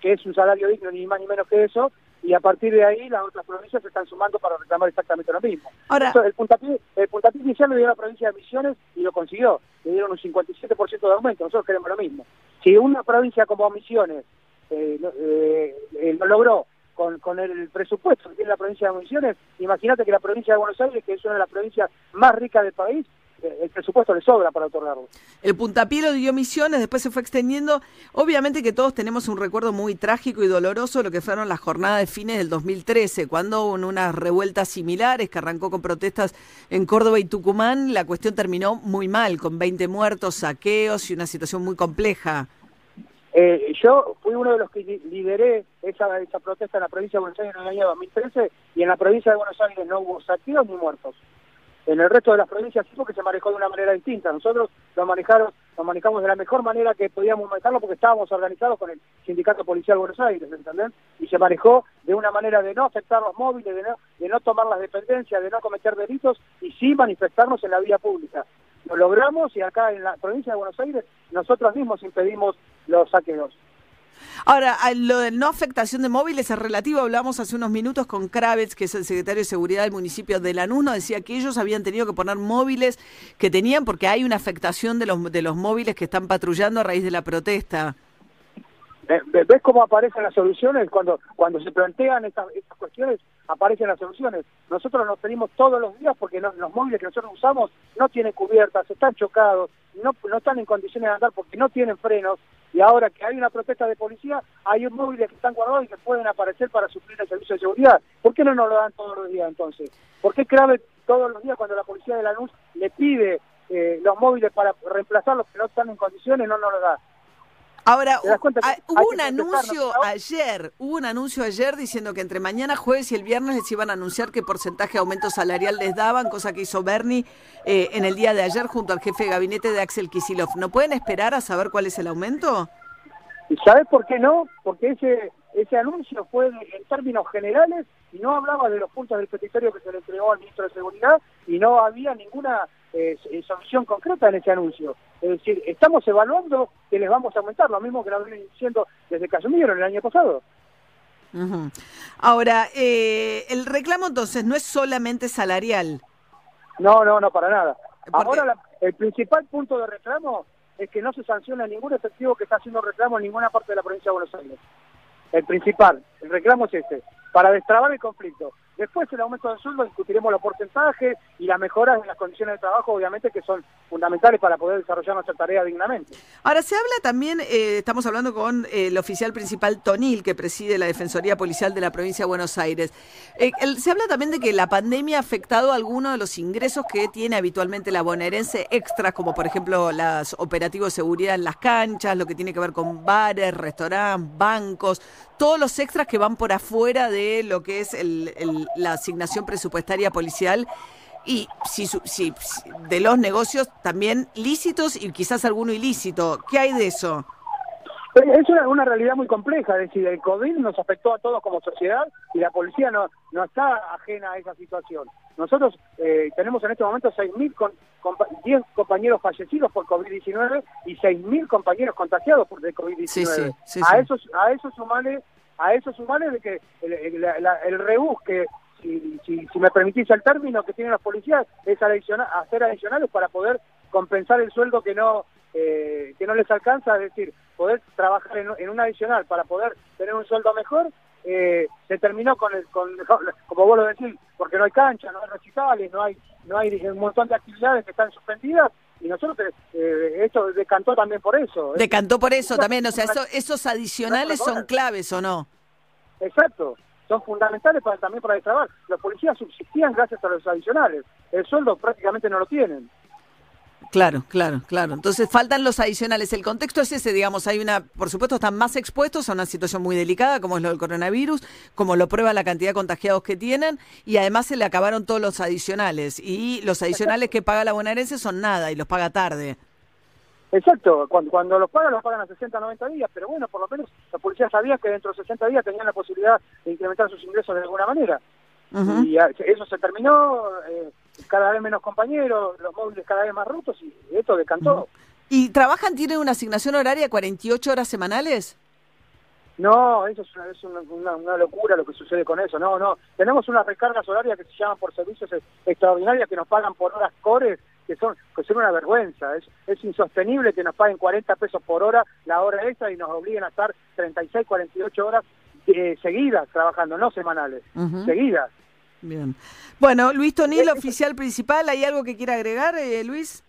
Speaker 12: que es un salario digno, ni más ni menos que eso, y a partir de ahí las otras provincias se están sumando para reclamar exactamente lo mismo.
Speaker 1: Ahora-
Speaker 12: el, puntapié, el puntapié inicial lo dio la provincia de Misiones y lo consiguió, le dieron un 57% de aumento, nosotros queremos lo mismo. Si una provincia como Misiones eh, eh, eh, lo logró con, con el presupuesto que tiene la provincia de Misiones, imagínate que la provincia de Buenos Aires, que es una de las provincias más ricas del país, eh, el presupuesto le sobra para otorgarlo.
Speaker 1: El puntapié lo dio Misiones, después se fue extendiendo. Obviamente que todos tenemos un recuerdo muy trágico y doloroso de lo que fueron las jornadas de fines del 2013, cuando hubo unas revueltas similares que arrancó con protestas en Córdoba y Tucumán. La cuestión terminó muy mal, con 20 muertos, saqueos y una situación muy compleja.
Speaker 12: Eh, yo fui uno de los que li- lideré esa, esa protesta en la provincia de Buenos Aires en el año 2013 y en la provincia de Buenos Aires no hubo saqueos ni muertos. En el resto de las provincias sí porque se manejó de una manera distinta. Nosotros lo manejaron, lo manejamos de la mejor manera que podíamos manejarlo porque estábamos organizados con el Sindicato Policial de Buenos Aires, ¿entendés? Y se manejó de una manera de no afectar los móviles, de no, de no tomar las dependencias, de no cometer delitos y sí manifestarnos en la vía pública. Lo logramos y acá en la provincia de Buenos Aires nosotros mismos impedimos los saqueos.
Speaker 1: Ahora, lo de no afectación de móviles es relativo. Hablamos hace unos minutos con Kravitz, que es el secretario de Seguridad del municipio de Lanús. Nos decía que ellos habían tenido que poner móviles que tenían porque hay una afectación de los, de los móviles que están patrullando a raíz de la protesta.
Speaker 12: Ve- ve- ¿Ves cómo aparecen las soluciones? Cuando cuando se plantean estas, estas cuestiones, aparecen las soluciones. Nosotros nos pedimos todos los días porque los móviles que nosotros usamos no tienen cubiertas, están chocados, no, no están en condiciones de andar porque no tienen frenos. Y ahora que hay una protesta de policía, hay móviles que están guardados y que pueden aparecer para suplir el servicio de seguridad. ¿Por qué no nos lo dan todos los días entonces? ¿Por qué clave todos los días cuando la policía de la luz le pide eh, los móviles para reemplazar los que no están en condiciones, no nos lo da?
Speaker 1: Ahora,
Speaker 12: ¿Te das cuenta que
Speaker 1: ah, hubo un anuncio
Speaker 12: no?
Speaker 1: ayer, hubo un anuncio ayer diciendo que entre mañana jueves y el viernes les iban a anunciar qué porcentaje de aumento salarial les daban, cosa que hizo Bernie eh, en el día de ayer junto al jefe de gabinete de Axel Kisilov. ¿No pueden esperar a saber cuál es el aumento?
Speaker 12: ¿Y sabes por qué no? Porque ese ese anuncio fue en términos generales y no hablaba de los puntos del petitorio que se le entregó al ministro de Seguridad y no había ninguna eh, s- solución concreta en ese anuncio. Es decir, estamos evaluando que les vamos a aumentar, lo mismo que lo vienen diciendo desde que asumieron el año pasado.
Speaker 1: Ujú. Ahora, eh, el reclamo entonces no es solamente salarial.
Speaker 12: No, no, no, para nada. Ahora la- el principal punto de reclamo es que no se sanciona ningún efectivo que está haciendo reclamo en ninguna parte de la provincia de Buenos Aires. El principal, el reclamo es este, para destrabar el conflicto. Después el aumento del sueldo discutiremos los porcentajes y las mejoras en las condiciones de trabajo, obviamente, que son fundamentales para poder desarrollar nuestra tarea dignamente.
Speaker 1: Ahora, se habla también, eh, estamos hablando con eh, el oficial principal Tonil, que preside la Defensoría Policial de la provincia de Buenos Aires. Eh, se habla también de que la pandemia ha afectado algunos de los ingresos que tiene habitualmente la bonaerense extras, como por ejemplo los operativos de seguridad en las canchas, lo que tiene que ver con bares, restaurantes, bancos, todos los extras que van por afuera de lo que es el- la asignación presupuestaria policial y si, si- de los negocios también lícitos y quizás alguno ilícito. ¿Qué hay de eso?
Speaker 12: Es una, una realidad muy compleja, es decir, el COVID nos afectó a todos como sociedad y la policía no, no está ajena a esa situación. Nosotros eh, tenemos en este momento 6.000 con, compa- 10 compañeros fallecidos por COVID-19 y 6.000 compañeros contagiados por de COVID-19.
Speaker 1: Sí, sí, sí,
Speaker 12: a
Speaker 1: sí.
Speaker 12: eso a eso sumale a eso sumale de que el, el, la- el rebus que si, si, si me permitís el término que tienen los policías es adicional, hacer adicionales para poder compensar el sueldo que no eh, que no les alcanza, es decir, poder trabajar en, en un adicional para poder tener un sueldo mejor, eh, se terminó con, el, con, [laughs] como vos lo decís, porque no hay cancha, no hay recitales, no hay no hay un montón de actividades que están suspendidas y nosotros eh, esto decantó también por eso.
Speaker 1: Decantó por eso también, o sea, eso- esos adicionales son claves o no.
Speaker 12: Exacto, son fundamentales para, también para destrabar. Los policías subsistían gracias a los adicionales, el sueldo prácticamente no lo tienen.
Speaker 1: Claro, claro, claro. Entonces faltan los adicionales. El contexto es ese, digamos, hay una, por supuesto, están más expuestos a una situación muy delicada, como es lo del coronavirus, como lo prueba la cantidad de contagiados que tienen, y además se le acabaron todos los adicionales. Y los adicionales que paga la bonaerense son nada, y los paga tarde.
Speaker 12: Exacto, cuando, cuando los pagan, los pagan a 60, 90 días, pero bueno, por lo menos la policía sabía que dentro de 60 días tenían la posibilidad de incrementar sus ingresos de alguna manera.
Speaker 1: Ujú.
Speaker 12: Y ah, eso se terminó, eh, cada vez menos compañeros, los móviles cada vez más rotos y esto decantó.
Speaker 1: ¿Y trabajan, tienen una asignación horaria de 48 horas semanales?
Speaker 12: No, eso es, una, es una, una- una locura lo que sucede con eso. No, no. Tenemos unas recargas horarias que se llaman por servicios e- extraordinarios que nos pagan por horas core, que son que son una vergüenza. Es, es insostenible que nos paguen 40 pesos por hora la hora extra y nos obliguen a estar 36, 48 horas eh, seguidas trabajando, no semanales, seguidas.
Speaker 1: Bien. Bueno, Luis Tonil, oficial principal, ¿hay algo que quiera agregar, eh, Luis?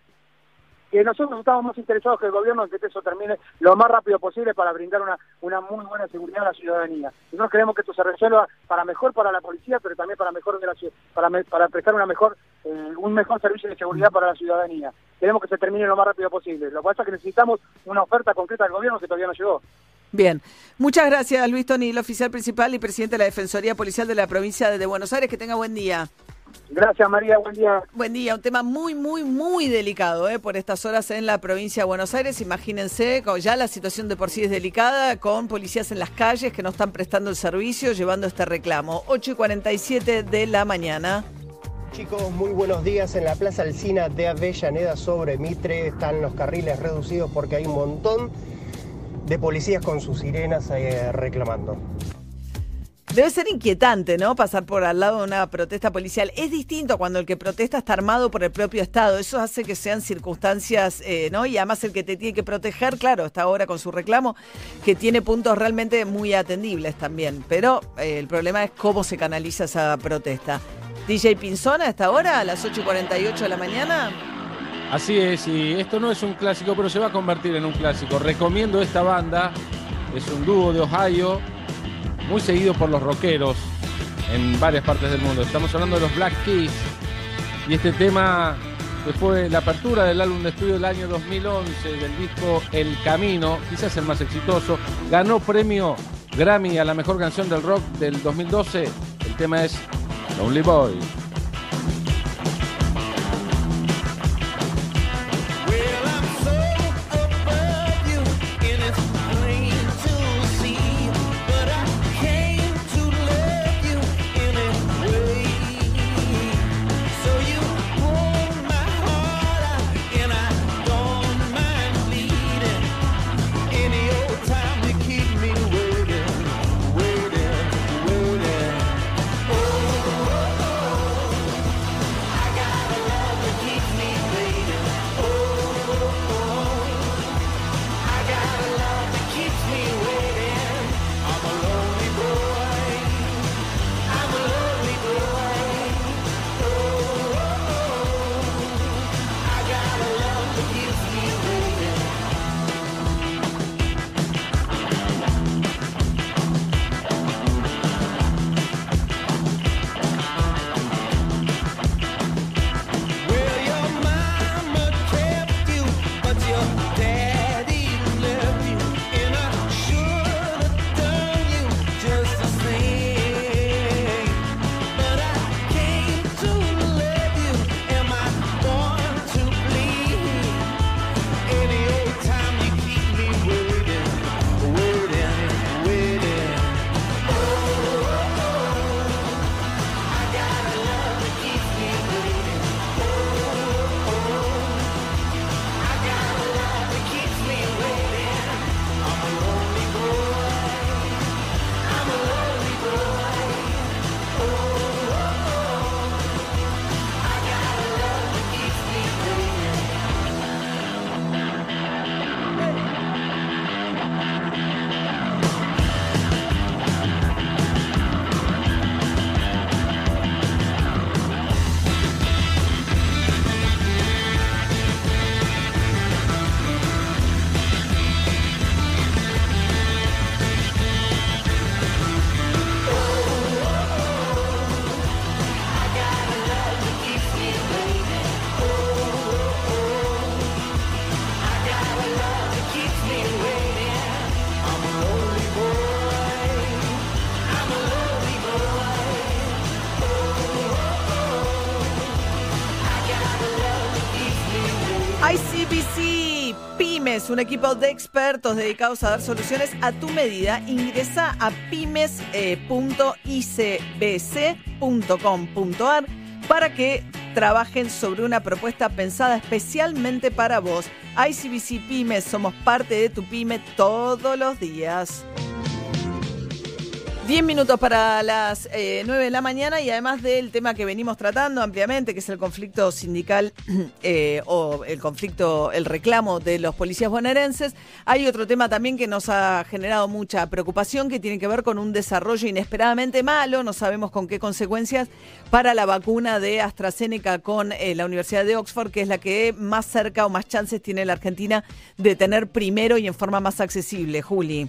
Speaker 12: que nosotros estamos más interesados que el gobierno en que eso termine lo más rápido posible para brindar una, una muy buena seguridad a la ciudadanía. Nosotros queremos que esto se resuelva para mejor para la policía, pero también para mejor de la para, me- para prestar una mejor eh, un mejor servicio de seguridad para la ciudadanía. Queremos que se termine lo más rápido posible. Lo que pasa es que necesitamos una oferta concreta del gobierno que todavía no llegó.
Speaker 1: Bien. Muchas gracias, Luis Tonil, oficial principal y presidente de la Defensoría Policial de la provincia de Buenos Aires. Que tenga buen día.
Speaker 12: Gracias, María. Buen día.
Speaker 1: Buen día. Un tema muy, muy, muy delicado ¿eh? por estas horas en la provincia de Buenos Aires. Imagínense, ya la situación de por sí es delicada, con policías en las calles que no están prestando el servicio, llevando este reclamo. 8 y 47 de la mañana.
Speaker 13: Chicos, muy buenos días. En la Plaza Alcina de Avellaneda sobre Mitre están los carriles reducidos porque hay un montón de policías con sus sirenas eh, reclamando.
Speaker 1: Debe ser inquietante, ¿no? Pasar por al lado de una protesta policial. Es distinto cuando el que protesta está armado por el propio Estado. Eso hace que sean circunstancias, eh, ¿no? Y además el que te tiene que proteger, claro, está ahora con su reclamo, que tiene puntos realmente muy atendibles también. Pero eh, el problema es cómo se canaliza esa protesta. DJ Pinzona, a esta hora, a las 8 y 48 de la mañana.
Speaker 2: Así es, y esto no es un clásico, pero se va a convertir en un clásico. Recomiendo esta banda, es un dúo de Ohio, muy seguido por los rockeros en varias partes del mundo. Estamos hablando de los Black Keys, y este tema que fue la apertura del álbum de estudio del año 2011 del disco El Camino, quizás el más exitoso, ganó premio Grammy a la mejor canción del rock del 2012. El tema es Lonely Boy.
Speaker 1: Un equipo de expertos dedicados a dar soluciones a tu medida, ingresa a pymes.icbc.com.ar para que trabajen sobre una propuesta pensada especialmente para vos. ICBC Pymes, somos parte de tu pyme todos los días. 10 minutos para las eh, 9 de la mañana y además del tema que venimos tratando ampliamente, que es el conflicto sindical [clears throat] eh, o el conflicto, el reclamo de los policías bonaerenses, hay otro tema también que nos ha generado mucha preocupación, que tiene que ver con un desarrollo inesperadamente malo, no sabemos con qué consecuencias, para la vacuna de AstraZeneca con eh, la Universidad de Oxford, que es la que más cerca o más chances tiene la Argentina de tener primero y en forma más accesible. Juli.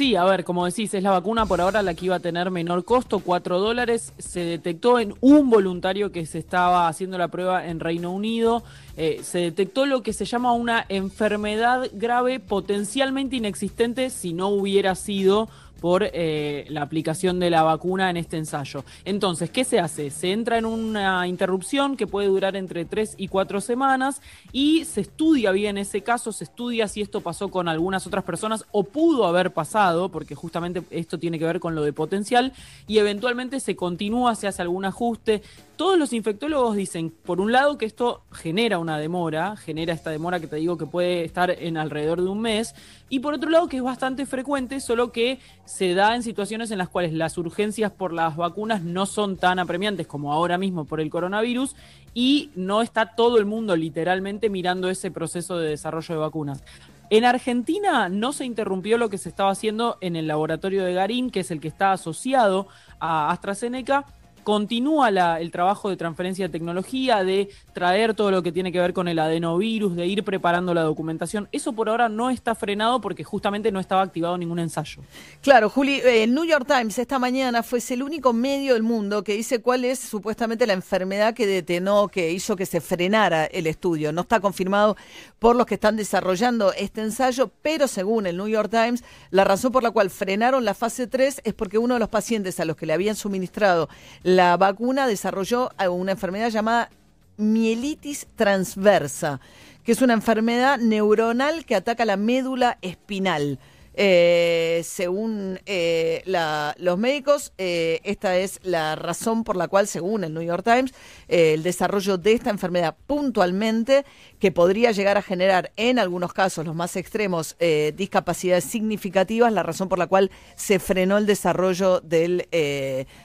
Speaker 4: Sí, a ver, como decís, es la vacuna por ahora la que iba a tener menor costo, 4 dólares. Se detectó en un voluntario que se estaba haciendo la prueba en Reino Unido. Eh, se detectó lo que se llama una enfermedad grave potencialmente inexistente si no hubiera sido por eh, la aplicación de la vacuna en este ensayo. Entonces, ¿qué se hace? Se entra en una interrupción que puede durar entre 3 y 4 semanas y se estudia bien ese caso, se estudia si esto pasó con algunas otras personas o pudo haber pasado, porque justamente esto tiene que ver con lo de potencial, y eventualmente se continúa, se hace algún ajuste. Todos los infectólogos dicen, por un lado, que esto genera una demora, genera esta demora que te digo que puede estar en alrededor de un mes, y por otro lado que es bastante frecuente, solo que se da en situaciones en las cuales las urgencias por las vacunas no son tan apremiantes como ahora mismo por el coronavirus y no está todo el mundo literalmente mirando ese proceso de desarrollo de vacunas. En Argentina no se interrumpió lo que se estaba haciendo en el laboratorio de Garín, que es el que está asociado a AstraZeneca. Continúa el trabajo de transferencia de tecnología, de traer todo lo que tiene que ver con el adenovirus, de ir preparando la documentación. Eso por ahora no está frenado porque justamente no estaba activado ningún ensayo.
Speaker 1: Claro, Juli, eh, el New York Times esta mañana fue el único medio del mundo que dice cuál es supuestamente la enfermedad que detenó, que hizo que se frenara el estudio. No está confirmado por los que están desarrollando este ensayo, pero según el New York Times, la razón por la cual frenaron la fase 3 es porque uno de los pacientes a los que le habían suministrado la vacuna desarrolló eh, una enfermedad llamada mielitis transversa, que es una enfermedad neuronal que ataca la médula espinal. Eh, según eh, la- los médicos, eh, esta es la razón por la cual, según el New York Times, eh, el desarrollo de esta enfermedad puntualmente, que podría llegar a generar en algunos casos, los más extremos, discapacidades significativas, la razón por la cual se frenó el desarrollo del,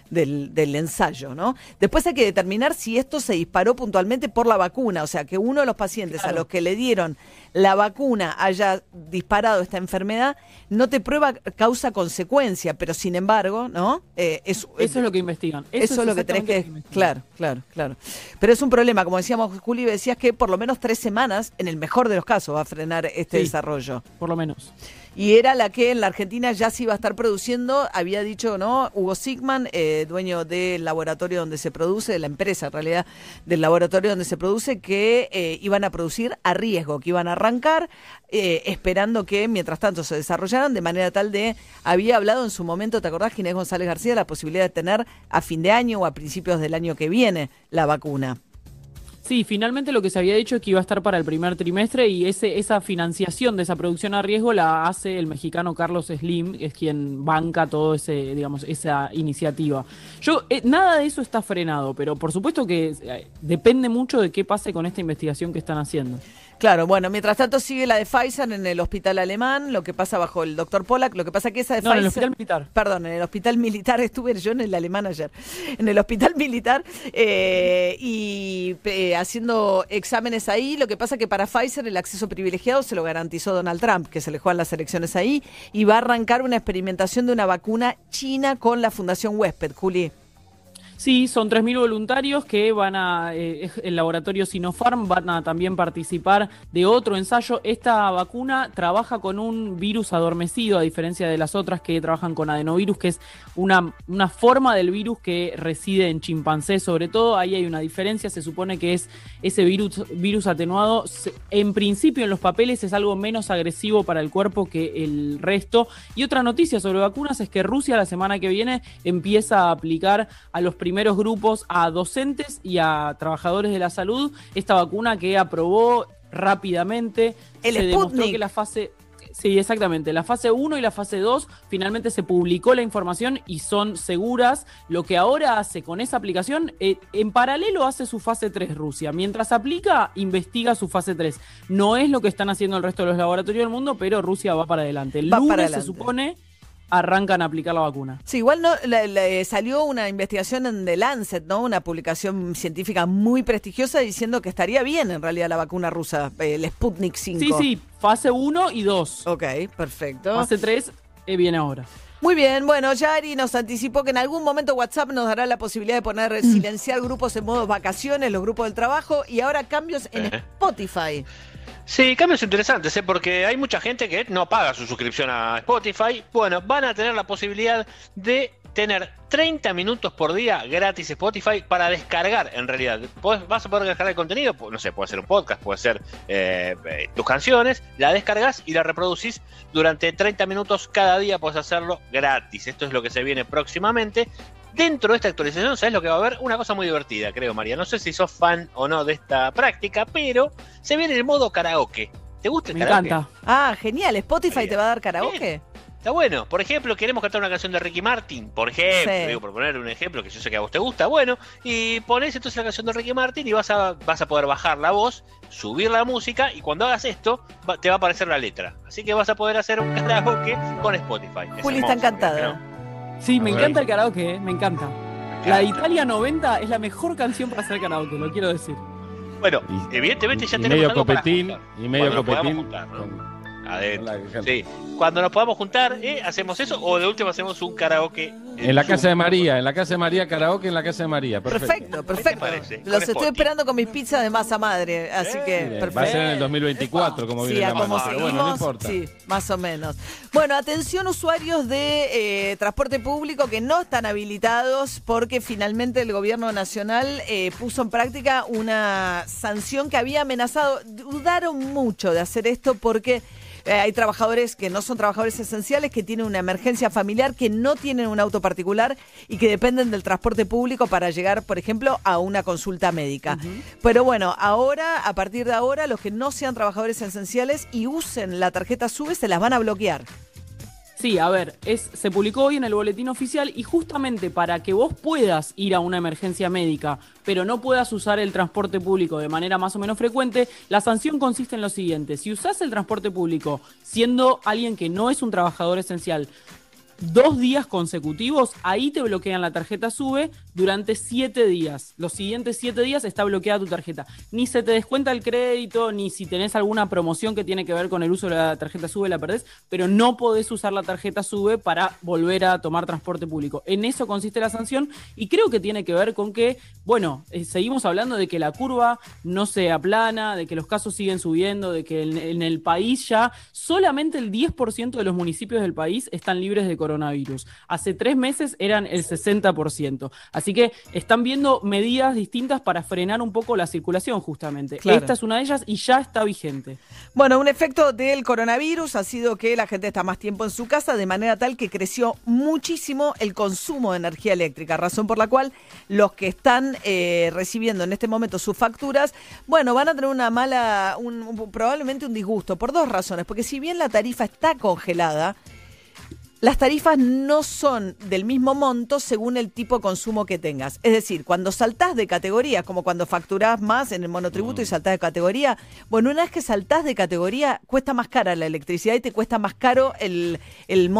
Speaker 1: del, del ensayo. ¿no? Después hay que determinar si esto se disparó puntualmente por la vacuna, o sea, que uno de los pacientes a los que le dieron la vacuna haya disparado esta enfermedad, no te prueba causa-consecuencia, pero sin embargo, ¿no? Eh, es,
Speaker 4: Eso es lo que investigan.
Speaker 1: Eso, es lo que tenés que... Claro, claro, claro. Pero es un problema, como decíamos, Juli, decías que por lo menos tres semanas, en el mejor de los casos, va a frenar este
Speaker 4: Sí.
Speaker 1: desarrollo.
Speaker 4: Por lo menos.
Speaker 1: Y era la que en la Argentina ya se iba a estar produciendo, había dicho, ¿no? Hugo Sigman, eh, dueño del laboratorio donde se produce, de la empresa en realidad, del laboratorio donde se produce, que eh, iban a producir a riesgo, que iban a arrancar, eh, esperando que mientras tanto se desarrollaran, de manera tal de, había hablado en su momento, ¿te acordás, Ginés González García, la posibilidad de tener a fin de año o a principios del año que viene la vacuna?
Speaker 4: Sí, finalmente lo que se había dicho es que iba a estar para el primer trimestre y ese, esa financiación de esa producción a riesgo la hace el mexicano Carlos Slim, que es quien banca todo ese, digamos, esa iniciativa. Yo, eh, nada de eso está frenado, pero por supuesto que eh, depende mucho de qué pase con esta investigación que están haciendo.
Speaker 1: Claro, bueno, mientras tanto sigue la de Pfizer en el hospital alemán, lo que pasa bajo el doctor Pollack, lo que pasa que esa de
Speaker 4: No, en
Speaker 1: Pfizer...
Speaker 4: el hospital militar.
Speaker 1: Perdón, en el hospital militar, [laughs] estuve yo en el alemán ayer, en el hospital militar eh, y eh, haciendo exámenes ahí, lo que pasa que para Pfizer el acceso privilegiado se lo garantizó Donald Trump, que se le juegan las elecciones ahí, y va a arrancar una experimentación de una vacuna china con la Fundación Huésped, Juli.
Speaker 4: Sí, son 3.000 voluntarios que van a, eh, el laboratorio Sinopharm van a también participar de otro ensayo. Esta vacuna trabaja con un virus adormecido, a diferencia de las otras que trabajan con adenovirus, que es una, una forma del virus que reside en chimpancés sobre todo. Ahí hay una diferencia, se supone que es ese virus, virus atenuado. En principio en los papeles es algo menos agresivo para el cuerpo que el resto. Y otra noticia sobre vacunas es que Rusia la semana que viene empieza a aplicar a los primeros grupos, a docentes y a trabajadores de la salud, esta vacuna que aprobó rápidamente.
Speaker 1: El
Speaker 4: se demostró que la fase. Sí, exactamente. La fase 1 y la fase 2 finalmente se publicó la información y son seguras. Lo que ahora hace con esa aplicación, eh, en paralelo hace su fase 3 Rusia. Mientras aplica, investiga su fase 3. No es lo que están haciendo el resto de los laboratorios del mundo, pero Rusia va para adelante. El
Speaker 1: Va
Speaker 4: lunes
Speaker 1: para
Speaker 4: se
Speaker 1: adelante.
Speaker 4: supone arrancan a aplicar la vacuna.
Speaker 1: Sí, igual no, la- la- eh, salió una investigación en The Lancet, ¿no? Una publicación científica muy prestigiosa diciendo que estaría bien en realidad la vacuna rusa, el Sputnik 5.
Speaker 4: Sí, sí, fase 1 y 2.
Speaker 1: Ok, perfecto.
Speaker 4: Fase 3 eh, viene ahora.
Speaker 1: Muy bien, bueno, Yari nos anticipó que en algún momento WhatsApp nos dará la posibilidad de poner silenciar grupos en modo vacaciones, los grupos del trabajo, y ahora cambios en
Speaker 5: Ejé.
Speaker 1: Spotify.
Speaker 5: Sí, cambios interesantes, ¿eh? porque hay mucha gente que no paga su suscripción a Spotify. Bueno, van a tener la posibilidad de tener 30 minutos por día gratis Spotify para descargar, en realidad. Podés- vas a poder descargar el contenido, pues, no sé, puede ser un podcast, puede ser eh, eh, tus canciones, la descargas y la reproducís durante 30 minutos cada día, puedes hacerlo gratis. Esto es lo que se viene próximamente. Dentro de esta actualización, ¿sabes lo que va a haber? Una cosa muy divertida, creo, María. No sé si sos fan o no de esta práctica, pero se viene el modo karaoke. ¿Te gusta el
Speaker 4: Me
Speaker 5: karaoke?
Speaker 4: encanta.
Speaker 1: Ah, genial, Spotify te va a dar karaoke.
Speaker 5: Está bueno. Por ejemplo, queremos cantar una canción de Ricky Martin. Por ejemplo,
Speaker 1: Sí.
Speaker 5: digo, por poner un ejemplo que yo sé que a vos te gusta. Bueno, y ponés entonces la canción de Ricky Martin y vas a, vas a poder bajar la voz, subir la música y cuando hagas esto va- te va a aparecer la letra. Así que vas a poder hacer un [laughs] karaoke con Spotify. Es
Speaker 1: Juli está encantada.
Speaker 5: ¿no?
Speaker 4: Sí, me encanta el karaoke, eh, me encanta. La de Italia 90 es la mejor canción para hacer karaoke, lo quiero decir.
Speaker 5: Bueno, evidentemente ya
Speaker 2: y
Speaker 5: tenemos
Speaker 2: medio
Speaker 5: algo para
Speaker 2: copetín,
Speaker 5: juntar.
Speaker 2: y medio copetín.
Speaker 5: juntar, ¿no?
Speaker 2: con-
Speaker 5: Adentro.
Speaker 2: la-
Speaker 5: Sí. Cuando nos podamos juntar, ¿eh? hacemos eso o de último hacemos un karaoke.
Speaker 2: En la
Speaker 5: Zoom.
Speaker 2: casa de María, en la casa de María, karaoke en la casa de María. Perfecto.
Speaker 1: Perfecto, Los estoy esperando con mis pizzas de masa madre, así que perfecto.
Speaker 2: Va a ser en el 2024, como
Speaker 1: Sí,
Speaker 2: viene la
Speaker 1: cómo
Speaker 2: mano. Pero
Speaker 1: seguimos,
Speaker 2: bueno, no importa.
Speaker 1: sí, más o menos. Bueno, atención usuarios de eh, transporte público que no están habilitados porque finalmente el gobierno nacional eh, puso en práctica una sanción que había amenazado. Dudaron mucho de hacer esto porque eh, hay trabajadores que no son trabajadores esenciales, que tienen una emergencia familiar, que no tienen un auto particular y que dependen del transporte público para llegar, por ejemplo, a una consulta médica. Pero bueno, ahora, a partir de ahora, los que no sean trabajadores esenciales y usen la tarjeta SUBE se las van a bloquear.
Speaker 4: Sí, a ver, se publicó hoy en el boletín oficial y justamente para que vos puedas ir a una emergencia médica, pero no puedas usar el transporte público de manera más o menos frecuente, la sanción consiste en lo siguiente. Si usás el transporte público siendo alguien que no es un trabajador esencial, dos días consecutivos, ahí te bloquean la tarjeta SUBE durante siete días. Los siguientes siete días está bloqueada tu tarjeta. Ni se te descuenta el crédito, ni si tenés alguna promoción que tiene que ver con el uso de la tarjeta SUBE la perdés, pero no podés usar la tarjeta SUBE para volver a tomar transporte público. En eso consiste la sanción y creo que tiene que ver con que, bueno, eh, seguimos hablando de que la curva no se aplana, de que los casos siguen subiendo, de que en, en el país ya solamente el 10% de los municipios del país están libres de coronavirus. Hace tres meses eran el 60%. Así que están viendo medidas distintas para frenar un poco la circulación, justamente.
Speaker 1: Claro.
Speaker 4: Esta es una de ellas y ya está vigente.
Speaker 1: Bueno, un efecto del coronavirus ha sido que la gente está más tiempo en su casa, de manera tal que creció muchísimo el consumo de energía eléctrica, razón por la cual los que están eh, recibiendo en este momento sus facturas, bueno, van a tener una mala, un- un- probablemente un disgusto, por dos razones, porque si bien la tarifa está congelada, las tarifas no son del mismo monto según el tipo de consumo que tengas. Es decir, cuando saltás de categoría, como cuando facturás más en el monotributo y saltás de categoría, bueno, una vez que saltás de categoría, cuesta más cara la electricidad y te cuesta más caro el, el monto